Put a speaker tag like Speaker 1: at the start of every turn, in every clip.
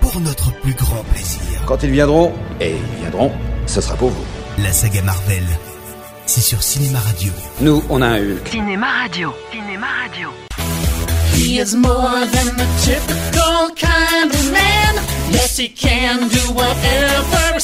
Speaker 1: pour notre plus grand plaisir.
Speaker 2: Quand ils viendront, et ils viendront, ce sera pour vous.
Speaker 1: La saga Marvel, c'est sur Cinéma Radio.
Speaker 2: Nous, on a un Hulk.
Speaker 3: Cinéma Radio. Cinéma Radio.
Speaker 4: He is more than the typical kind of man. Yes, he can do whatever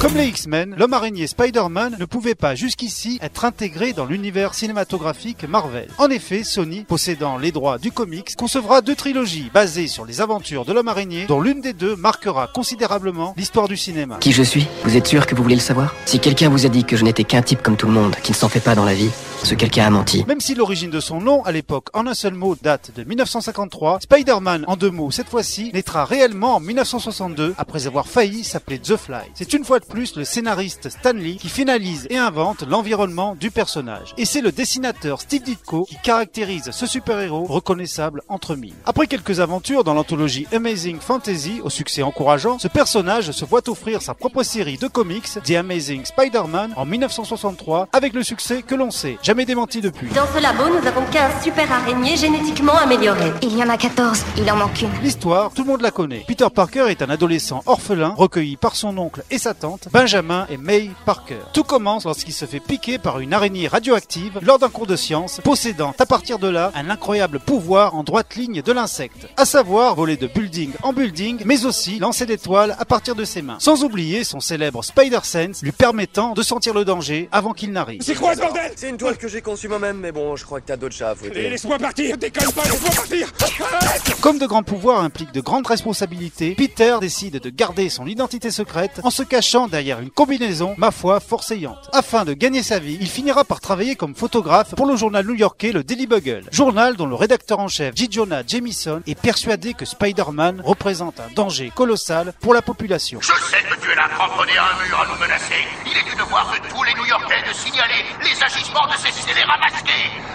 Speaker 5: Comme les X-Men, l'homme araignée Spider-Man ne pouvait pas jusqu'ici être intégré dans l'univers cinématographique Marvel. En effet, Sony, possédant les droits du comics, concevra deux trilogies basées sur les aventures de l'homme araignée, dont l'une des deux marquera considérablement l'histoire du cinéma.
Speaker 6: Qui je suis? Vous êtes sûr que vous voulez le savoir? Si quelqu'un vous a dit que je n'étais qu'un type comme tout le monde, qui ne s'en fait pas dans la vie, ce quelqu'un a menti.
Speaker 5: Même si l'origine de son nom, à l'époque, en un seul mot, date de 1953, Spider-Man, en deux mots cette fois-ci, naîtra réellement en 1962, après avoir failli s'appeler The Fly. C'est une fois de plus le scénariste Stan Lee qui finalise et invente l'environnement du personnage. Et c'est le dessinateur Steve Ditko qui caractérise ce super-héros reconnaissable entre mille. Après quelques aventures dans l'anthologie Amazing Fantasy, au succès encourageant, ce personnage se voit offrir sa propre série de comics, The Amazing Spider-Man, en 1963, avec le succès que l'on sait, jamais démenti depuis.
Speaker 7: Dans ce labo, nous avons 15 super araignées génétiquement améliorées.
Speaker 8: Il y en a 14, il en manque une.
Speaker 5: L'histoire, tout le monde la connaît. Peter Parker est un adolescent orphelin, recueilli par son oncle et sa tante, Benjamin et May Parker. Tout commence lorsqu'il se fait piquer par une araignée radioactive lors d'un cours de science, possédant à partir de là un incroyable pouvoir en droite ligne de l'insecte, à savoir voler de building en building, mais aussi lancer des toiles à partir de ses mains. Sans oublier son célèbre Spider Sense, lui permettant de sentir le danger avant qu'il n'arrive.
Speaker 9: C'est quoi ce bordel?
Speaker 10: C'est une toile que j'ai conçue moi-même, mais bon, je crois que t'as d'autres chats à fouetter.
Speaker 9: Laisse-moi partir Déconne pas, laisse-moi partir
Speaker 5: Comme de grands pouvoirs impliquent de grandes responsabilités, Peter décide de garder son identité secrète en se cachant derrière une combinaison, ma foi, forcéante. Afin de gagner sa vie, il finira par travailler comme photographe pour le journal new-yorkais le Daily Bugle. Journal dont le rédacteur en chef, J. Jonah Jameson, est persuadé que Spider-Man représente un danger colossal pour la population.
Speaker 11: Je sais que tu es là à un mur à nous menacer. Il est du devoir de tous les New-Yorkais de signaler les agissements de ces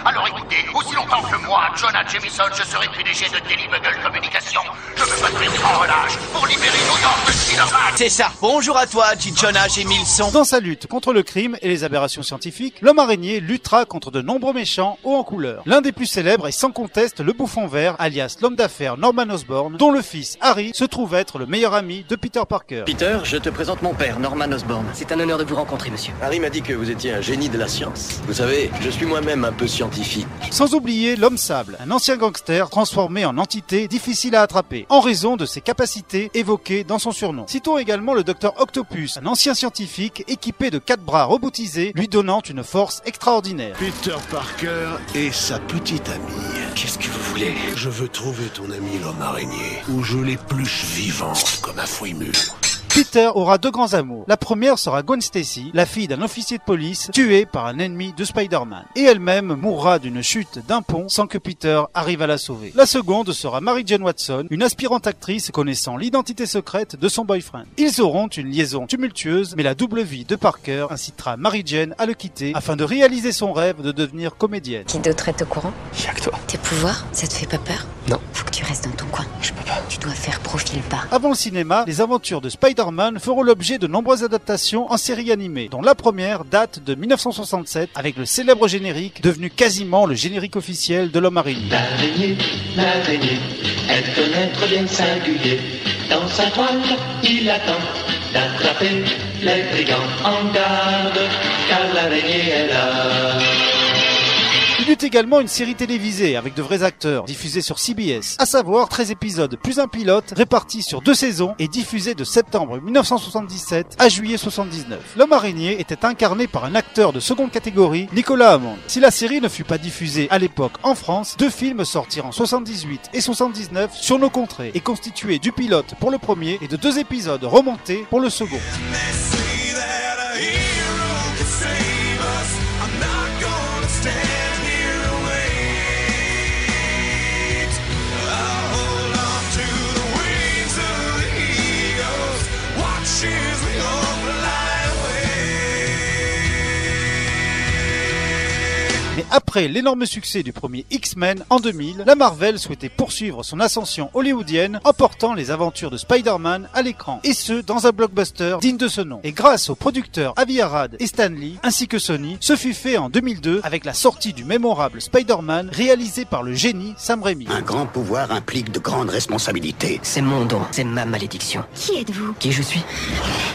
Speaker 11: Alors écoutez, aussi longtemps que moi, Jonah Jameson, je serai PDG de Daily Bugle Communication, je me battrai sans relâche pour libérer New York de Spider-Man.
Speaker 12: C'est ça. Bonjour à toi, Jonah Jameson.
Speaker 5: Dans sa lutte contre le crime et les aberrations scientifiques, l'homme araignée luttera contre de nombreux méchants hauts en couleur. L'un des plus célèbres est sans conteste le bouffon vert, alias l'homme d'affaires Norman Osborn, dont le fils Harry se trouve être le meilleur ami de Peter Parker.
Speaker 13: Peter, je te présente mon père, Norman Osborn.
Speaker 6: C'est un honneur de vous rencontrer, monsieur.
Speaker 13: Harry m'a dit que vous étiez un génie de la science. Vous savez, je suis moi-même un peu scientifique.
Speaker 5: Sans oublier l'homme sable, un ancien gangster transformé en entité difficile à attraper, en raison de ses capacités évoquées dans son surnom. Citons également le docteur Octopus, un ancien scientifique équipé de quatre bras robotisés, lui donnant une force extraordinaire.
Speaker 14: Peter Parker et sa petite amie.
Speaker 6: Qu'est-ce que vous voulez?
Speaker 14: Je veux trouver ton ami l'homme araignée, ou je l'épluche vivant comme un fruit mûr.
Speaker 5: Peter aura deux grands amours. La première sera Gwen Stacy, la fille d'un officier de police tué par un ennemi de Spider-Man. Et elle-même mourra d'une chute d'un pont sans que Peter arrive à la sauver. La seconde sera Mary Jane Watson, une aspirante actrice connaissant l'identité secrète de son boyfriend. Ils auront une liaison tumultueuse, mais la double vie de Parker incitera Mary Jane à le quitter afin de réaliser son rêve de devenir comédienne.
Speaker 8: Qui d'autre est au courant?
Speaker 2: Chaque toi.
Speaker 8: Tes pouvoirs, ça te fait pas peur?
Speaker 2: Non.
Speaker 8: Faut que tu restes dans ton coin.
Speaker 2: Je peux pas.
Speaker 8: Tu dois faire
Speaker 5: Avant le cinéma, les aventures de Spider-Man feront l'objet de nombreuses adaptations en série animée, dont la première date de 1967 avec le célèbre générique devenu quasiment le générique officiel de l'homme araignée.
Speaker 15: L'araignée, l'araignée, elle connaît très bien singulier. Dans sa toile, il attend d'attraper les brigands en garde, car l'araignée est là.
Speaker 5: Eut également une série télévisée avec de vrais acteurs, diffusée sur CBS, à savoir 13 épisodes plus un pilote, répartis sur deux saisons et diffusés de septembre 1977 à juillet 79. L'homme araignée était incarné par un acteur de seconde catégorie, Nicolas Hammond. Si la série ne fut pas diffusée à l'époque en France, deux films sortirent en 78 et 79 sur nos contrées et constitués du pilote pour le premier et de deux épisodes remontés pour le second. Mais Après l'énorme succès du premier X-Men en 2000, la Marvel souhaitait poursuivre son ascension hollywoodienne en portant les aventures de Spider-Man à l'écran, et ce dans un blockbuster digne de ce nom. Et grâce aux producteurs Avi Arad et Stan Lee, ainsi que Sony, ce fut fait en 2002 avec la sortie du mémorable Spider-Man réalisé par le génie Sam Raimi.
Speaker 16: Un grand pouvoir implique de grandes responsabilités.
Speaker 6: C'est mon don, c'est ma malédiction.
Speaker 7: Qui êtes-vous?
Speaker 6: Qui je suis?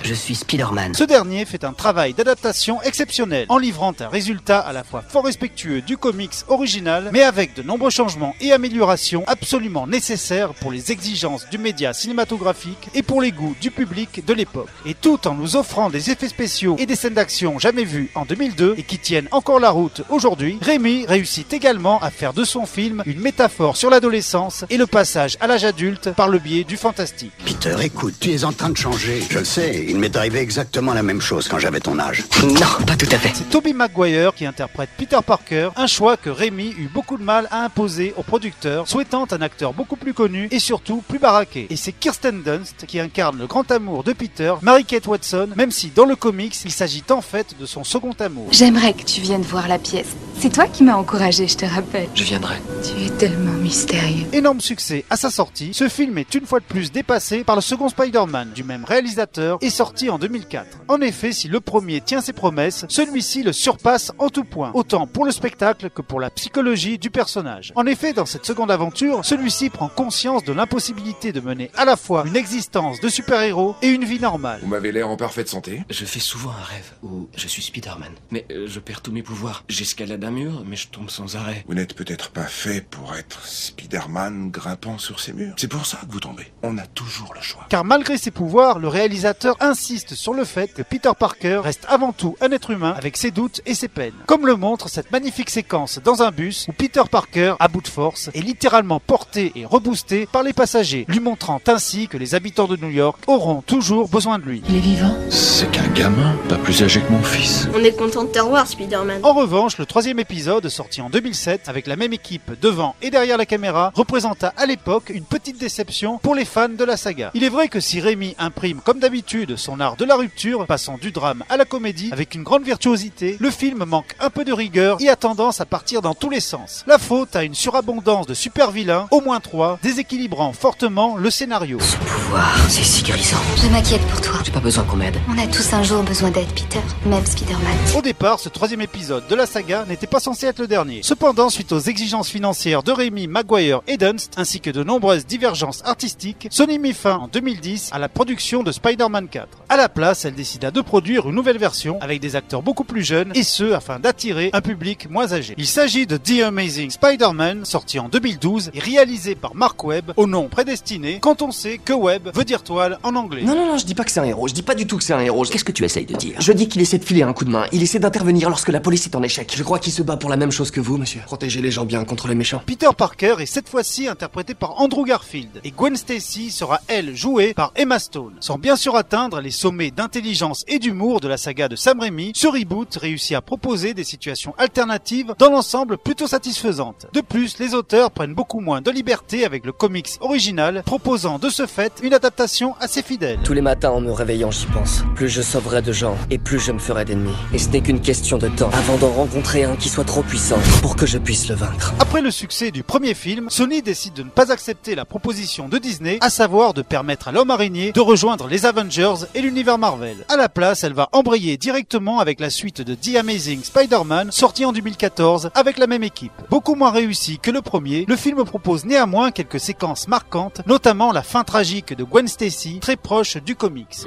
Speaker 6: Je suis Spider-Man.
Speaker 5: Ce dernier fait un travail d'adaptation exceptionnel, en livrant un résultat à la fois fort respectueux du comics original, mais avec de nombreux changements et améliorations absolument nécessaires pour les exigences du média cinématographique et pour les goûts du public de l'époque. Et tout en nous offrant des effets spéciaux et des scènes d'action jamais vues en 2002 et qui tiennent encore la route aujourd'hui, Rémi réussit également à faire de son film une métaphore sur l'adolescence et le passage à l'âge adulte par le biais du fantastique.
Speaker 16: Peter, écoute, tu es en train de changer. Je le sais, il m'est arrivé exactement la même chose quand j'avais ton âge.
Speaker 6: Non, pas tout à fait.
Speaker 5: C'est Tobey Maguire qui interprète Peter Parker, un choix que Rémi eut beaucoup de mal à imposer aux producteurs, souhaitant un acteur beaucoup plus connu et surtout plus baraqué. Et c'est Kirsten Dunst qui incarne le grand amour de Peter, Mary-Kate Watson, même si dans le comics, il s'agit en fait de son second amour.
Speaker 17: J'aimerais que tu viennes voir la pièce. C'est toi qui m'as encouragé, je te rappelle.
Speaker 6: Je viendrai.
Speaker 17: Tu es tellement mystérieux.
Speaker 5: Énorme succès à sa sortie, ce film est une fois de plus dépassé par le second Spider-Man du même réalisateur et sorti en 2004. En effet, si le premier tient ses promesses, celui-ci le surpasse en tout point, autant pour le spectacle que pour la psychologie du personnage. En effet, dans cette seconde aventure, celui-ci prend conscience de l'impossibilité de mener à la fois une existence de super-héros et une vie normale.
Speaker 9: Vous m'avez l'air en parfaite santé.
Speaker 6: Je fais souvent un rêve où je suis Spider-Man. Mais euh, je perds tous mes pouvoirs. J'escalade un mur, mais je tombe sans arrêt.
Speaker 9: Vous n'êtes peut-être pas fait pour être Spider-Man grimpant sur ces murs. C'est pour ça que vous tombez. On a toujours le choix.
Speaker 5: Car malgré ses pouvoirs, le réalisateur insiste sur le fait que Peter Parker reste avant tout un être humain avec ses doutes et ses peines. Comme le montre cette magnifique séquence dans un bus où Peter Parker, à bout de force, est littéralement porté et reboosté par les passagers, lui montrant ainsi que les habitants de New York auront toujours besoin de lui.
Speaker 17: Il est vivant
Speaker 14: C'est qu'un gamin, pas plus âgé que mon fils.
Speaker 7: On est content de te revoir, Spider-Man.
Speaker 5: En revanche, le troisième épisode, sorti en 2007, avec la même équipe devant et derrière la caméra, représenta à l'époque une petite déception pour les fans de la saga. Il est vrai que si Rémi imprime comme d'habitude son art de la rupture, passant du drame à la comédie avec une grande virtuosité, le film manque un peu de rigueur et a tendance à partir dans tous les sens. La faute à une surabondance de super vilains, au moins trois, déséquilibrant fortement le scénario.
Speaker 6: Ce pouvoir, c'est.
Speaker 8: Je m'inquiète pour toi.
Speaker 6: J'ai pas besoin qu'on m'aide.
Speaker 8: On a tous un jour besoin d'aide, Peter. Même Spider-Man.
Speaker 5: Au départ, ce troisième épisode de la saga n'était pas censé être le dernier. Cependant, suite aux exigences financières de Rémi, Maguire et Dunst, ainsi que de nombreuses divergences artistiques, Sony mit fin en 2010 à la production de Spider-Man 4. À la place, elle décida de produire une nouvelle version avec des acteurs beaucoup plus jeunes et ce afin d'attirer un public moins âgé. Il s'agit de The Amazing Spider-Man, sorti en 2012 et réalisé par Mark Webb au nom prédestiné quand on sait que Webb veut dire toile en anglais.
Speaker 18: Non, non, non, je dis pas que c'est un héros, je dis pas du tout que c'est un héros.
Speaker 6: Qu'est-ce que tu essayes de dire?
Speaker 18: Je dis qu'il essaie de filer un coup de main, il essaie d'intervenir lorsque la police est en échec. Je crois qu'il se bat pour la même chose que vous, monsieur. Protéger les gens bien contre les méchants.
Speaker 5: Peter Parker est cette fois-ci interprété par Andrew Garfield et Gwen Stacy sera elle jouée par Emma Stone. Sans bien sûr atteindre les sommets d'intelligence et d'humour de la saga de Sam Raimi, ce reboot réussit à proposer des situations alternatives dans l'ensemble plutôt satisfaisantes. De plus, les auteurs prennent beaucoup moins de liberté avec le comics original, proposant de ce fait une adaptation assez fidèle.
Speaker 18: Tous les matins en me réveillant, j'y pense. Plus je sauverai de gens, et plus je me ferai d'ennemis. Et ce n'est qu'une question de temps avant d'en rencontrer un qui soit trop puissant pour que je puisse le vaincre.
Speaker 5: Après le succès du premier film, Sony décide de ne pas accepter la proposition de Disney, à savoir de permettre à l'homme araignée de rejoindre les Avengers et l'univers Marvel. À la place, elle va embrayer directement avec la suite de The Amazing Spider-Man, sorti en 2014 avec la même équipe. Beaucoup moins réussi que le premier, le film propose néanmoins quelques séquences marquantes, notamment la fin tragique de Gwen Stacy, très proche du comics.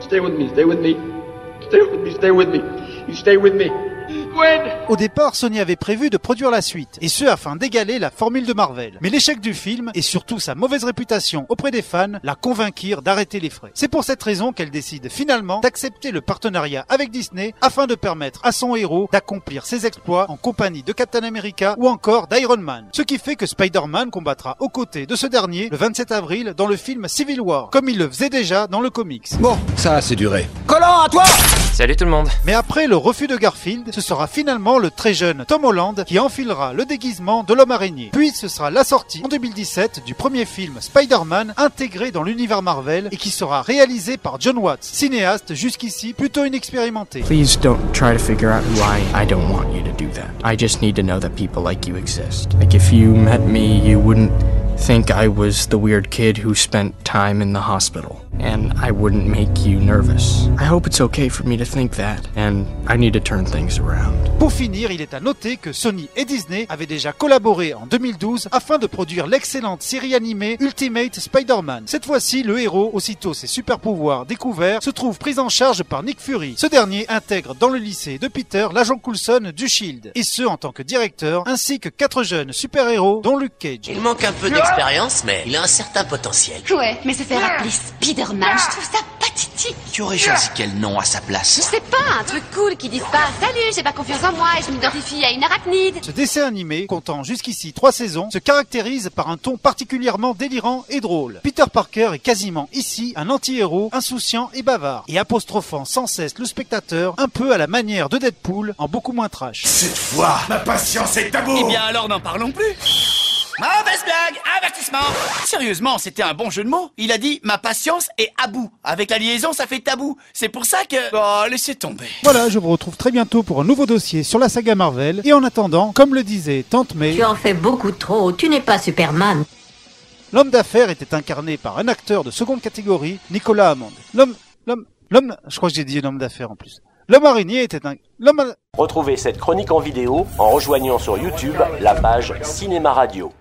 Speaker 19: Stay with me, stay with me, stay with me, stay with me, stay with me. Gwen
Speaker 5: Au départ, Sony avait prévu de produire la suite, et ce afin d'égaler la formule de Marvel. Mais l'échec du film, et surtout sa mauvaise réputation auprès des fans, la convainquirent d'arrêter les frais. C'est pour cette raison qu'elle décide finalement d'accepter le partenariat avec Disney afin de permettre à son héros d'accomplir ses exploits en compagnie de Captain America ou encore d'Iron Man. Ce qui fait que Spider-Man combattra aux côtés de ce dernier le 27 avril dans le film Civil War, comme il le faisait déjà dans le comics.
Speaker 2: Bon, ça a assez duré.
Speaker 12: Collant, à toi
Speaker 18: Salut tout le monde.
Speaker 5: Mais après le refus de Garfield, ce sera finalement le très jeune Tom Holland qui enfilera le déguisement de l'homme araignée. Puis ce sera la sortie en 2017 du premier film Spider-Man intégré dans l'univers Marvel et qui sera réalisé par John Watts, cinéaste jusqu'ici plutôt inexpérimenté.
Speaker 20: Please don't try to figure out who I am. I don't want you to do that. I just need to know that people like you exist. Like if you met me, you wouldn't think I was the weird kid who spent time in the hospital. And I wouldn't make you nervous. I hope it's okay for me to think that. And I need to turn things around.
Speaker 5: Pour finir, il est à noter que Sony et Disney avaient déjà collaboré en 2012 afin de produire l'excellente série animée Ultimate Spider-Man. Cette fois-ci, le héros, aussitôt ses super pouvoirs découverts, se trouve pris en charge par Nick Fury. Ce dernier intègre dans le lycée de Peter l'agent Coulson du Shield, et ce en tant que directeur, ainsi que quatre jeunes super-héros, dont Luke Cage.
Speaker 21: Il manque un peu d'expérience, mais il a un certain potentiel.
Speaker 22: Ouais, mais se faire appeler Spider-Man, je trouve ça pathétique.
Speaker 12: Tu aurais choisi quel nom à sa
Speaker 22: Je
Speaker 12: place
Speaker 22: sais pas, un truc cool qui dise pas Salut, j'ai pas confiance en moi et je m'identifie à une arachnide.
Speaker 5: Ce dessin animé, comptant jusqu'ici trois saisons, se caractérise par un ton particulièrement délirant et drôle. Peter Parker est quasiment ici un anti-héros insouciant et bavard, et apostrophant sans cesse le spectateur un peu à la manière de Deadpool en beaucoup moins trash.
Speaker 9: Cette fois, ma patience est à bout
Speaker 23: Eh bien alors n'en parlons plus Mauvaise blague Avertissement Sérieusement, c'était un bon jeu de mots. Il a dit « ma patience est à bout ». Avec la liaison, ça fait tabou. C'est pour ça que... Oh, laissez tomber.
Speaker 5: Voilà, je vous retrouve très bientôt pour un nouveau dossier sur la saga Marvel, et en attendant, comme le disait Tante May...
Speaker 24: Tu en fais beaucoup trop, tu n'es pas Superman.
Speaker 5: L'homme d'affaires était incarné par un acteur de seconde catégorie, Nicolas Hammond. L'homme, l'homme, l'homme, je crois que j'ai dit l'homme d'affaires en plus. L'homme araignée était un, l'homme,
Speaker 25: Retrouvez cette chronique en vidéo en rejoignant sur YouTube la page Cinéma Radio.